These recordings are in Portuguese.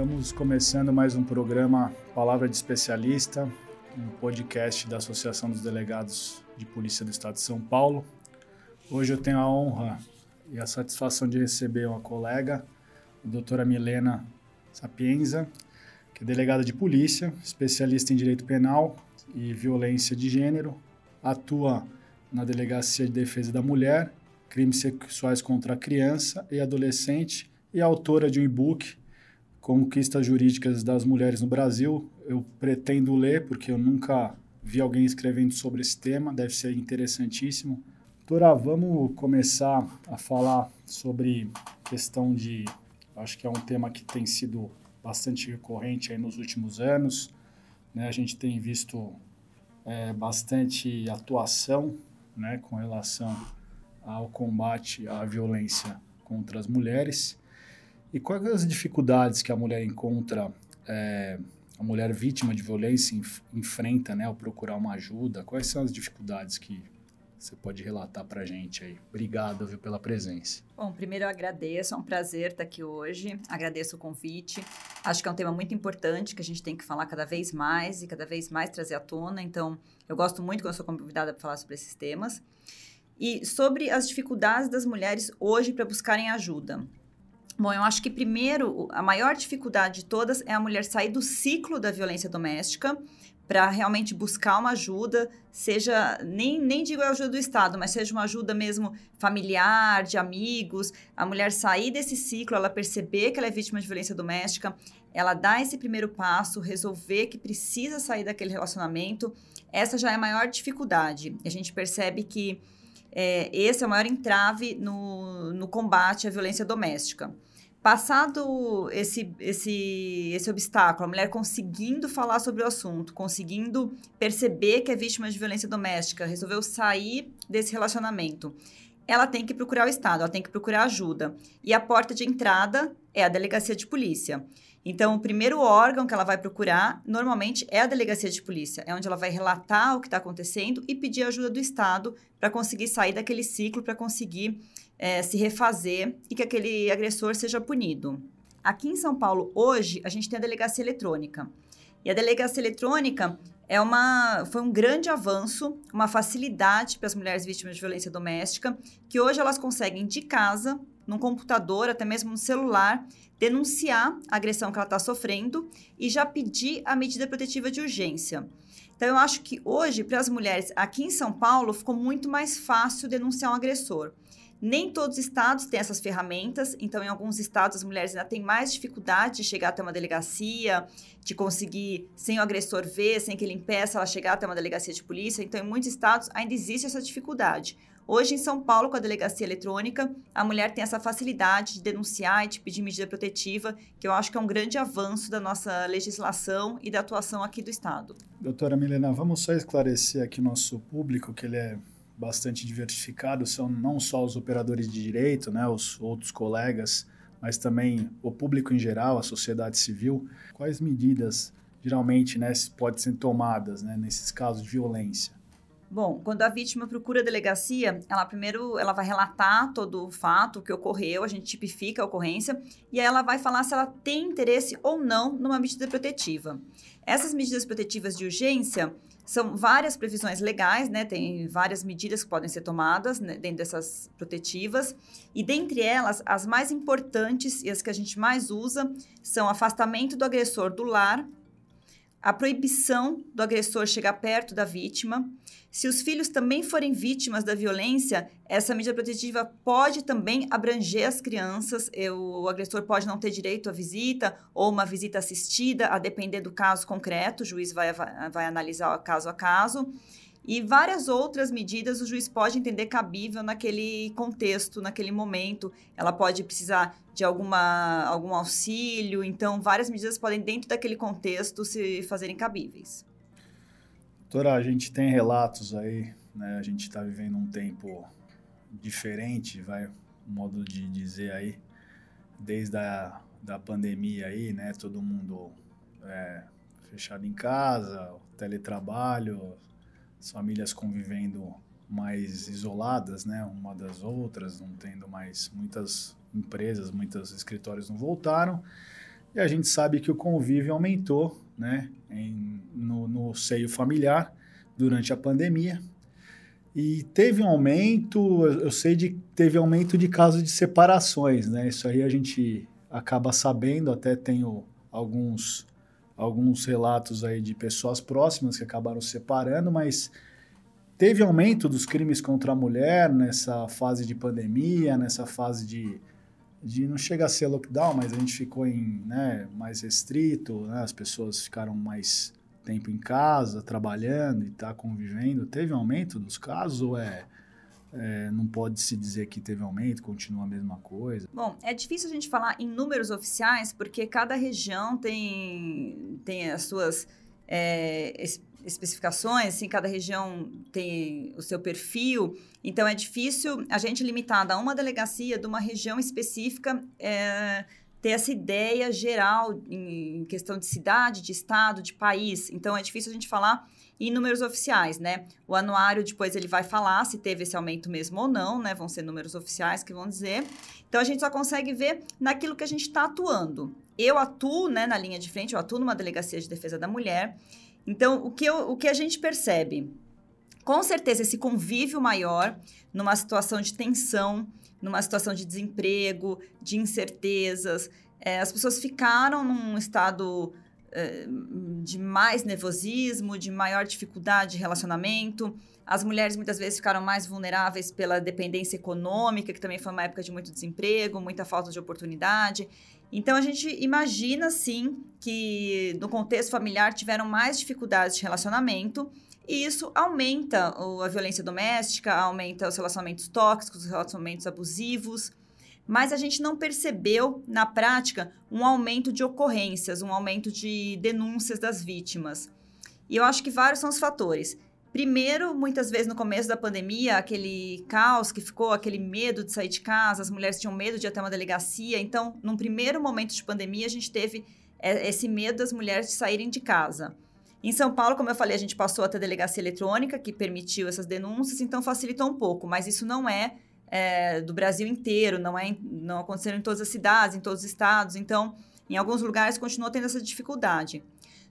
Estamos começando mais um programa Palavra de Especialista, um podcast da Associação dos Delegados de Polícia do Estado de São Paulo. Hoje eu tenho a honra e a satisfação de receber uma colega, a doutora Milena Sapienza, que é delegada de polícia, especialista em direito penal e violência de gênero, atua na Delegacia de Defesa da Mulher, Crimes Sexuais contra a Criança e Adolescente e autora de um e-book Conquistas Jurídicas das Mulheres no Brasil. Eu pretendo ler, porque eu nunca vi alguém escrevendo sobre esse tema, deve ser interessantíssimo. Doutora, vamos começar a falar sobre questão de. Acho que é um tema que tem sido bastante recorrente aí nos últimos anos. Né? A gente tem visto é, bastante atuação né, com relação ao combate à violência contra as mulheres. E quais as dificuldades que a mulher encontra, é, a mulher vítima de violência enf enfrenta né, ao procurar uma ajuda? Quais são as dificuldades que você pode relatar para a gente aí? Obrigado viu, pela presença. Bom, primeiro eu agradeço, é um prazer estar aqui hoje. Agradeço o convite. Acho que é um tema muito importante que a gente tem que falar cada vez mais e cada vez mais trazer à tona. Então, eu gosto muito quando sou convidada para falar sobre esses temas. E sobre as dificuldades das mulheres hoje para buscarem ajuda. Bom, eu acho que primeiro, a maior dificuldade de todas é a mulher sair do ciclo da violência doméstica para realmente buscar uma ajuda, seja, nem, nem digo a ajuda do Estado, mas seja uma ajuda mesmo familiar, de amigos, a mulher sair desse ciclo, ela perceber que ela é vítima de violência doméstica, ela dá esse primeiro passo, resolver que precisa sair daquele relacionamento, essa já é a maior dificuldade. A gente percebe que é, esse é o maior entrave no, no combate à violência doméstica. Passado esse, esse, esse obstáculo, a mulher conseguindo falar sobre o assunto, conseguindo perceber que é vítima de violência doméstica, resolveu sair desse relacionamento, ela tem que procurar o Estado, ela tem que procurar ajuda. E a porta de entrada é a delegacia de polícia. Então, o primeiro órgão que ela vai procurar, normalmente, é a delegacia de polícia. É onde ela vai relatar o que está acontecendo e pedir ajuda do Estado para conseguir sair daquele ciclo, para conseguir é, se refazer e que aquele agressor seja punido. Aqui em São Paulo, hoje, a gente tem a delegacia eletrônica. E a delegacia eletrônica é uma, foi um grande avanço, uma facilidade para as mulheres vítimas de violência doméstica, que hoje elas conseguem de casa, num computador, até mesmo no celular, denunciar a agressão que ela está sofrendo e já pedir a medida protetiva de urgência. Então, eu acho que hoje, para as mulheres aqui em São Paulo, ficou muito mais fácil denunciar um agressor. Nem todos os estados têm essas ferramentas, então, em alguns estados, as mulheres ainda têm mais dificuldade de chegar até uma delegacia, de conseguir, sem o agressor ver, sem que ele impeça ela chegar até uma delegacia de polícia. Então, em muitos estados, ainda existe essa dificuldade. Hoje, em São Paulo, com a delegacia eletrônica, a mulher tem essa facilidade de denunciar e de pedir medida protetiva, que eu acho que é um grande avanço da nossa legislação e da atuação aqui do Estado. Doutora Milena, vamos só esclarecer aqui nosso público que ele é bastante diversificado, são não só os operadores de direito, né, os outros colegas, mas também o público em geral, a sociedade civil. Quais medidas geralmente né, podem ser tomadas né, nesses casos de violência? Bom, quando a vítima procura a delegacia, ela primeiro ela vai relatar todo o fato que ocorreu, a gente tipifica a ocorrência e aí ela vai falar se ela tem interesse ou não numa medida protetiva. Essas medidas protetivas de urgência, são várias previsões legais, né? Tem várias medidas que podem ser tomadas né, dentro dessas protetivas. E dentre elas, as mais importantes e as que a gente mais usa são afastamento do agressor do lar, a proibição do agressor chegar perto da vítima. Se os filhos também forem vítimas da violência, essa medida protetiva pode também abranger as crianças. O agressor pode não ter direito à visita ou uma visita assistida, a depender do caso concreto. O juiz vai, vai analisar caso a caso. E várias outras medidas o juiz pode entender cabível naquele contexto, naquele momento. Ela pode precisar de alguma, algum auxílio, então várias medidas podem, dentro daquele contexto, se fazerem cabíveis. Doutora, a gente tem relatos aí, né? A gente está vivendo um tempo diferente, vai, modo de dizer aí, desde a da pandemia aí, né? Todo mundo é, fechado em casa, teletrabalho, as famílias convivendo mais isoladas, né, uma das outras, não tendo mais muitas empresas, muitos escritórios não voltaram. E a gente sabe que o convívio aumentou né, em, no, no seio familiar durante a pandemia. E teve um aumento, eu sei de teve aumento de casos de separações, né? Isso aí a gente acaba sabendo, até tenho alguns alguns relatos aí de pessoas próximas que acabaram separando, mas teve aumento dos crimes contra a mulher nessa fase de pandemia, nessa fase de, de não chega a ser lockdown, mas a gente ficou em né, mais restrito, né, as pessoas ficaram mais tempo em casa, trabalhando e tá convivendo. Teve aumento dos casos ou é é, não pode se dizer que teve aumento, continua a mesma coisa. Bom, é difícil a gente falar em números oficiais, porque cada região tem, tem as suas é, especificações, assim, cada região tem o seu perfil, então é difícil a gente limitar a uma delegacia de uma região específica é, ter essa ideia geral em questão de cidade, de estado, de país. Então é difícil a gente falar e números oficiais, né? O anuário depois ele vai falar se teve esse aumento mesmo ou não, né? Vão ser números oficiais que vão dizer. Então a gente só consegue ver naquilo que a gente está atuando. Eu atuo, né, na linha de frente, eu atuo numa delegacia de defesa da mulher. Então o que, eu, o que a gente percebe? Com certeza esse convívio maior numa situação de tensão, numa situação de desemprego, de incertezas. É, as pessoas ficaram num estado de mais nervosismo, de maior dificuldade de relacionamento. As mulheres muitas vezes ficaram mais vulneráveis pela dependência econômica, que também foi uma época de muito desemprego, muita falta de oportunidade. Então a gente imagina sim que no contexto familiar tiveram mais dificuldades de relacionamento e isso aumenta a violência doméstica, aumenta os relacionamentos tóxicos, os relacionamentos abusivos mas a gente não percebeu, na prática, um aumento de ocorrências, um aumento de denúncias das vítimas. E eu acho que vários são os fatores. Primeiro, muitas vezes no começo da pandemia, aquele caos que ficou, aquele medo de sair de casa, as mulheres tinham medo de ir até uma delegacia. Então, num primeiro momento de pandemia, a gente teve é, esse medo das mulheres de saírem de casa. Em São Paulo, como eu falei, a gente passou a ter delegacia eletrônica, que permitiu essas denúncias, então facilitou um pouco, mas isso não é é, do Brasil inteiro, não, é, não aconteceram em todas as cidades, em todos os estados. Então, em alguns lugares continua tendo essa dificuldade.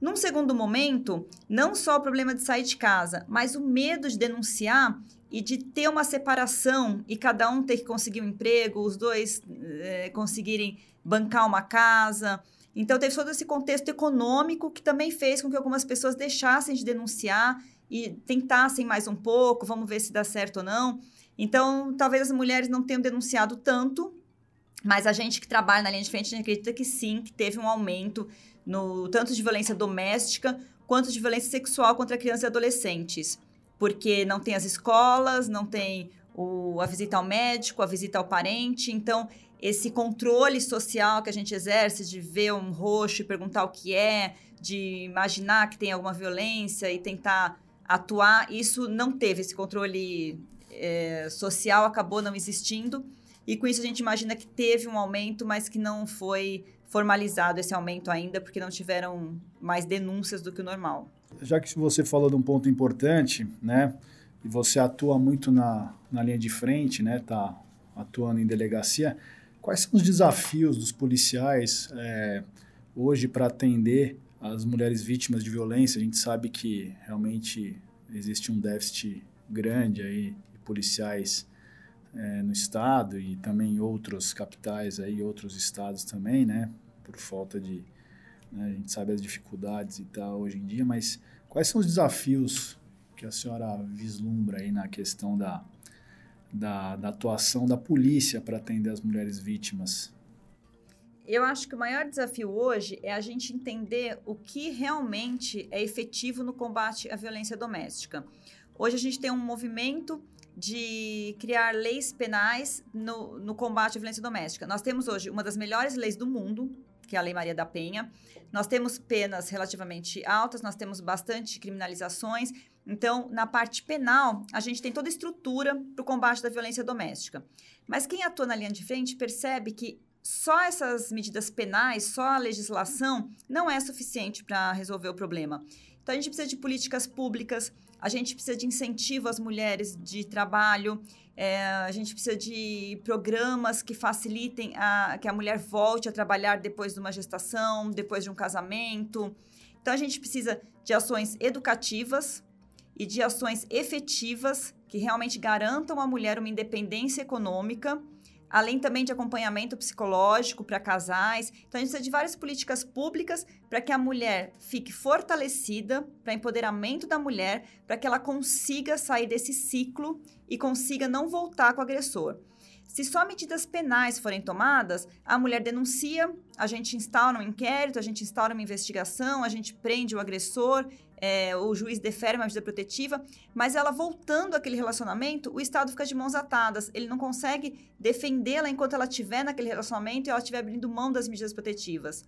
Num segundo momento, não só o problema de sair de casa, mas o medo de denunciar e de ter uma separação e cada um ter que conseguir um emprego, os dois é, conseguirem bancar uma casa. Então, teve todo esse contexto econômico que também fez com que algumas pessoas deixassem de denunciar e tentassem mais um pouco, vamos ver se dá certo ou não. Então, talvez as mulheres não tenham denunciado tanto, mas a gente que trabalha na linha de frente, acredita que sim, que teve um aumento no tanto de violência doméstica quanto de violência sexual contra crianças e adolescentes. Porque não tem as escolas, não tem o, a visita ao médico, a visita ao parente. Então, esse controle social que a gente exerce de ver um roxo e perguntar o que é, de imaginar que tem alguma violência e tentar atuar, isso não teve esse controle é, social acabou não existindo. E com isso a gente imagina que teve um aumento, mas que não foi formalizado esse aumento ainda, porque não tiveram mais denúncias do que o normal. Já que você falou de um ponto importante, né? E você atua muito na, na linha de frente, né? Tá atuando em delegacia. Quais são os desafios dos policiais é, hoje para atender as mulheres vítimas de violência? A gente sabe que realmente existe um déficit grande aí policiais é, no estado e também em outros capitais aí, outros estados também, né? Por falta de, né, a gente sabe as dificuldades e tal hoje em dia, mas quais são os desafios que a senhora vislumbra aí na questão da, da, da atuação da polícia para atender as mulheres vítimas? Eu acho que o maior desafio hoje é a gente entender o que realmente é efetivo no combate à violência doméstica. Hoje a gente tem um movimento de criar leis penais no, no combate à violência doméstica. Nós temos hoje uma das melhores leis do mundo, que é a Lei Maria da Penha. Nós temos penas relativamente altas, nós temos bastante criminalizações. Então, na parte penal, a gente tem toda a estrutura para o combate da violência doméstica. Mas quem atua na linha de frente percebe que só essas medidas penais, só a legislação, não é suficiente para resolver o problema. Então, a gente precisa de políticas públicas, a gente precisa de incentivo às mulheres de trabalho, é, a gente precisa de programas que facilitem a, que a mulher volte a trabalhar depois de uma gestação, depois de um casamento. Então, a gente precisa de ações educativas e de ações efetivas que realmente garantam à mulher uma independência econômica além também de acompanhamento psicológico para casais. Então, a gente precisa de várias políticas públicas para que a mulher fique fortalecida, para empoderamento da mulher, para que ela consiga sair desse ciclo e consiga não voltar com o agressor. Se só medidas penais forem tomadas, a mulher denuncia, a gente instaura um inquérito, a gente instaura uma investigação, a gente prende o agressor, é, o juiz defere uma medida protetiva, mas ela voltando àquele relacionamento, o Estado fica de mãos atadas. Ele não consegue defendê-la enquanto ela estiver naquele relacionamento e ela estiver abrindo mão das medidas protetivas.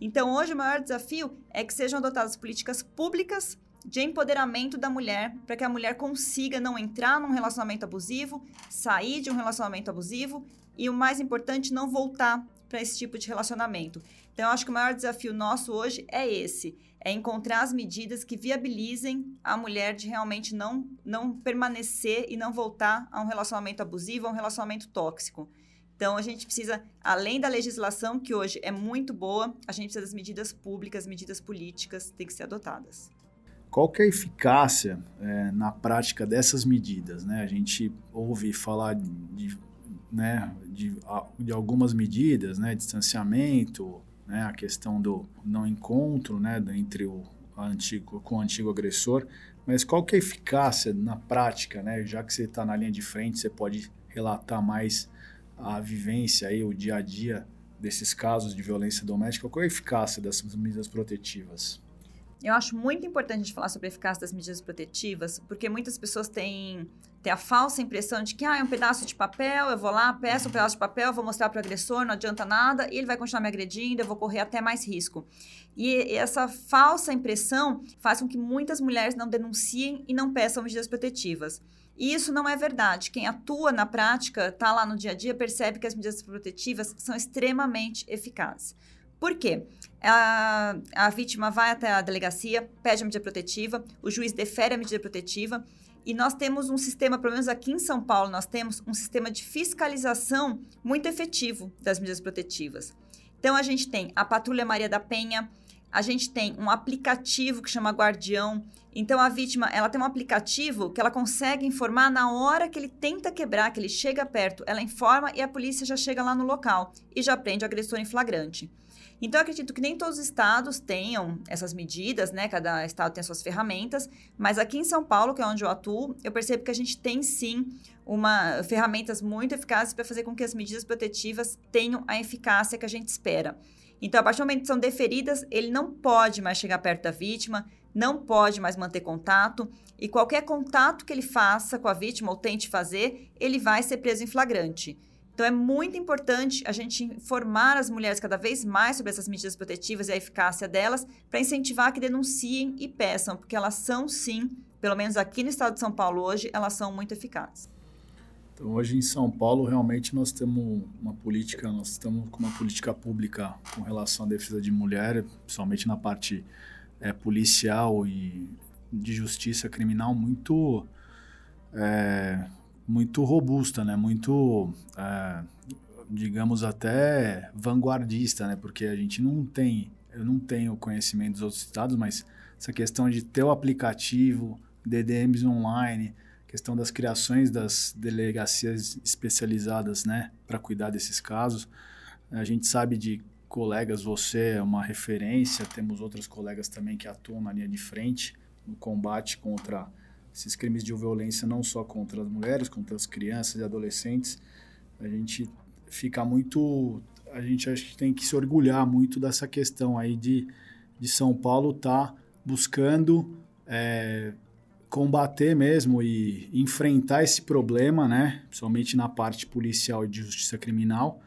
Então, hoje, o maior desafio é que sejam adotadas políticas públicas de empoderamento da mulher, para que a mulher consiga não entrar num relacionamento abusivo, sair de um relacionamento abusivo e, o mais importante, não voltar para esse tipo de relacionamento. Então, eu acho que o maior desafio nosso hoje é esse: é encontrar as medidas que viabilizem a mulher de realmente não, não permanecer e não voltar a um relacionamento abusivo, a um relacionamento tóxico. Então, a gente precisa, além da legislação, que hoje é muito boa, a gente precisa das medidas públicas, medidas políticas têm que ser adotadas. Qual que é a eficácia é, na prática dessas medidas? Né? A gente ouve falar de, né, de, de algumas medidas, né, distanciamento, né, a questão do não encontro né, entre o antigo com o antigo agressor, mas qual que é a eficácia na prática, né? Já que você está na linha de frente, você pode relatar mais a vivência aí, o dia a dia desses casos de violência doméstica. Qual é a eficácia dessas medidas protetivas? Eu acho muito importante a gente falar sobre a eficácia das medidas protetivas, porque muitas pessoas têm, têm a falsa impressão de que ah, é um pedaço de papel, eu vou lá, peço um pedaço de papel, vou mostrar para o agressor, não adianta nada, e ele vai continuar me agredindo, eu vou correr até mais risco. E essa falsa impressão faz com que muitas mulheres não denunciem e não peçam medidas protetivas. E isso não é verdade. Quem atua na prática, está lá no dia a dia, percebe que as medidas protetivas são extremamente eficazes. Por quê? A, a vítima vai até a delegacia, pede a medida protetiva, o juiz defere a medida protetiva e nós temos um sistema, pelo menos aqui em São Paulo, nós temos um sistema de fiscalização muito efetivo das medidas protetivas. Então, a gente tem a Patrulha Maria da Penha, a gente tem um aplicativo que chama Guardião. Então, a vítima, ela tem um aplicativo que ela consegue informar na hora que ele tenta quebrar, que ele chega perto, ela informa e a polícia já chega lá no local e já prende o agressor em flagrante. Então, acredito que nem todos os estados tenham essas medidas, né? Cada estado tem as suas ferramentas, mas aqui em São Paulo, que é onde eu atuo, eu percebo que a gente tem sim uma ferramentas muito eficazes para fazer com que as medidas protetivas tenham a eficácia que a gente espera. Então, a partir do momento que são deferidas, ele não pode mais chegar perto da vítima, não pode mais manter contato, e qualquer contato que ele faça com a vítima ou tente fazer, ele vai ser preso em flagrante. Então, é muito importante a gente informar as mulheres cada vez mais sobre essas medidas protetivas e a eficácia delas, para incentivar que denunciem e peçam, porque elas são, sim, pelo menos aqui no estado de São Paulo hoje, elas são muito eficazes. Então, hoje em São Paulo, realmente nós temos uma política, nós estamos com uma política pública com relação à defesa de mulher, principalmente na parte é, policial e de justiça criminal, muito é, muito robusta, né? Muito, é, digamos até vanguardista, né? Porque a gente não tem, eu não tenho conhecimento dos outros estados, mas essa questão de ter o aplicativo, DDMs online, questão das criações das delegacias especializadas, né, para cuidar desses casos. A gente sabe de colegas, você é uma referência, temos outros colegas também que atuam na linha de frente no combate contra esses crimes de violência não só contra as mulheres, contra as crianças e adolescentes. A gente fica muito, a gente acho que tem que se orgulhar muito dessa questão aí de, de São Paulo estar tá buscando é, combater mesmo e enfrentar esse problema, né? Principalmente na parte policial e de justiça criminal.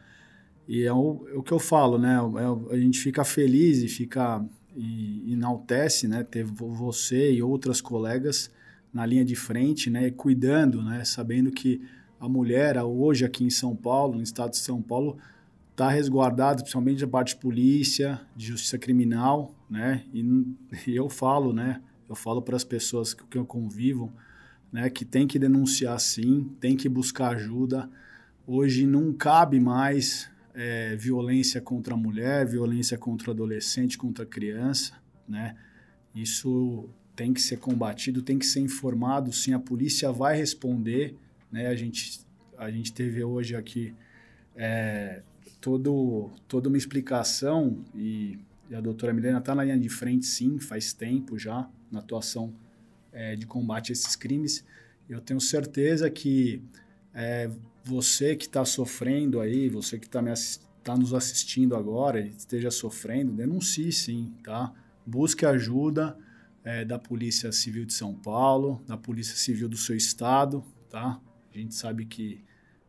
E é o, é o que eu falo, né? É, a gente fica feliz e fica e enaltece, né? Ter você e outras colegas na linha de frente, né, cuidando, né, sabendo que a mulher hoje aqui em São Paulo, no estado de São Paulo, está resguardada, principalmente da parte de polícia, de justiça criminal, né, e, e eu falo, né, Eu falo para as pessoas que eu convivo, né, que tem que denunciar sim, tem que buscar ajuda. Hoje não cabe mais é, violência contra a mulher, violência contra adolescente, contra criança, né? Isso tem que ser combatido, tem que ser informado, sim, a polícia vai responder, né? A gente, a gente teve hoje aqui é, todo, toda uma explicação e, e a doutora Milena está na linha de frente, sim, faz tempo já, na atuação é, de combate a esses crimes. Eu tenho certeza que é, você que está sofrendo aí, você que está tá nos assistindo agora esteja sofrendo, denuncie sim, tá? Busque ajuda é, da Polícia Civil de São Paulo, da Polícia Civil do seu estado, tá? A gente sabe que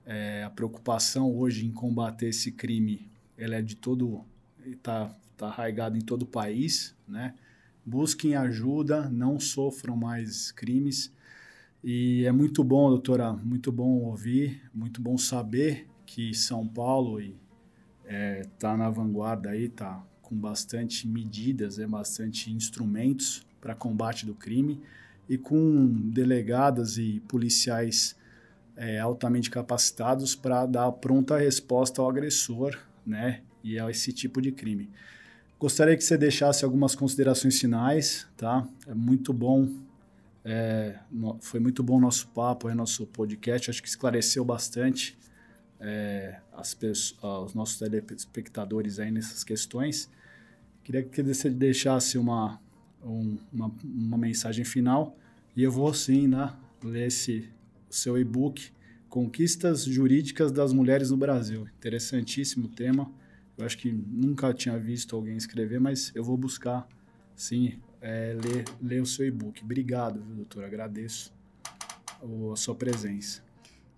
é, a preocupação hoje em combater esse crime, ela é de todo, está tá arraigada em todo o país, né? Busquem ajuda, não sofram mais crimes. E é muito bom, doutora, muito bom ouvir, muito bom saber que São Paulo está é, tá na vanguarda aí, está com bastante medidas, é, bastante instrumentos para combate do crime e com delegadas e policiais é, altamente capacitados para dar pronta resposta ao agressor, né, e a esse tipo de crime. Gostaria que você deixasse algumas considerações finais, tá? É muito bom, é, foi muito bom nosso papo, o nosso podcast, acho que esclareceu bastante é, as pessoas, os nossos telespectadores aí nessas questões. Queria que você deixasse uma, um, uma, uma, mensagem final e eu vou sim, né, ler esse seu e-book Conquistas Jurídicas das Mulheres no Brasil. Interessantíssimo tema eu acho que nunca tinha visto alguém escrever, mas eu vou buscar, sim, é, ler, ler o seu e-book. Obrigado, viu, doutor? Agradeço a sua presença.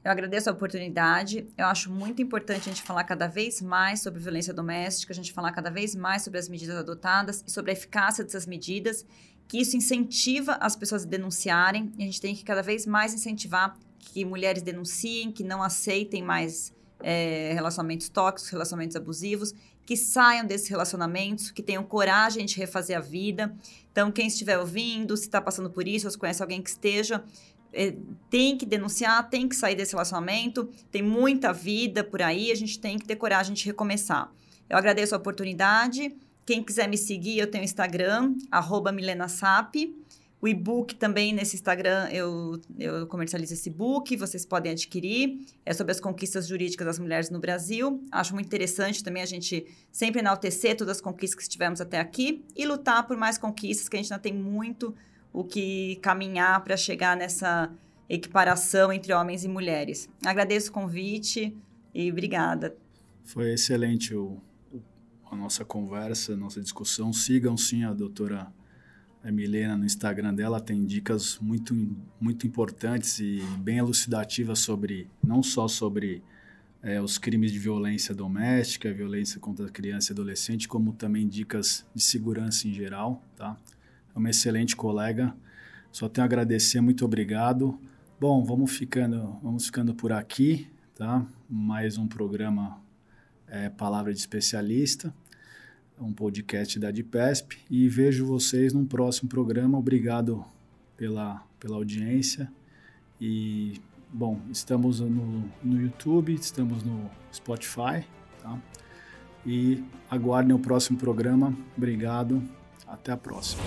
Eu agradeço a oportunidade. Eu acho muito importante a gente falar cada vez mais sobre violência doméstica, a gente falar cada vez mais sobre as medidas adotadas e sobre a eficácia dessas medidas, que isso incentiva as pessoas a denunciarem e a gente tem que cada vez mais incentivar que mulheres denunciem, que não aceitem mais é, relacionamentos tóxicos, relacionamentos abusivos, que saiam desses relacionamentos, que tenham coragem de refazer a vida. Então, quem estiver ouvindo, se está passando por isso, ou se conhece alguém que esteja, é, tem que denunciar, tem que sair desse relacionamento, tem muita vida por aí, a gente tem que ter coragem de recomeçar. Eu agradeço a oportunidade. Quem quiser me seguir, eu tenho Instagram, arroba milenasap. O e-book também nesse Instagram eu, eu comercializo esse book, vocês podem adquirir. É sobre as conquistas jurídicas das mulheres no Brasil. Acho muito interessante também a gente sempre enaltecer todas as conquistas que tivemos até aqui e lutar por mais conquistas, que a gente ainda tem muito o que caminhar para chegar nessa equiparação entre homens e mulheres. Agradeço o convite e obrigada. Foi excelente o, a nossa conversa, a nossa discussão. Sigam sim a doutora Milena no Instagram dela tem dicas muito, muito importantes e bem elucidativas sobre, não só sobre é, os crimes de violência doméstica, violência contra criança e adolescente, como também dicas de segurança em geral, tá? É uma excelente colega. Só tenho a agradecer, muito obrigado. Bom, vamos ficando, vamos ficando por aqui, tá? Mais um programa é, Palavra de Especialista um podcast da DIPESP e vejo vocês num próximo programa. Obrigado pela, pela audiência e bom, estamos no, no YouTube, estamos no Spotify, tá? E aguardem o próximo programa. Obrigado, até a próxima.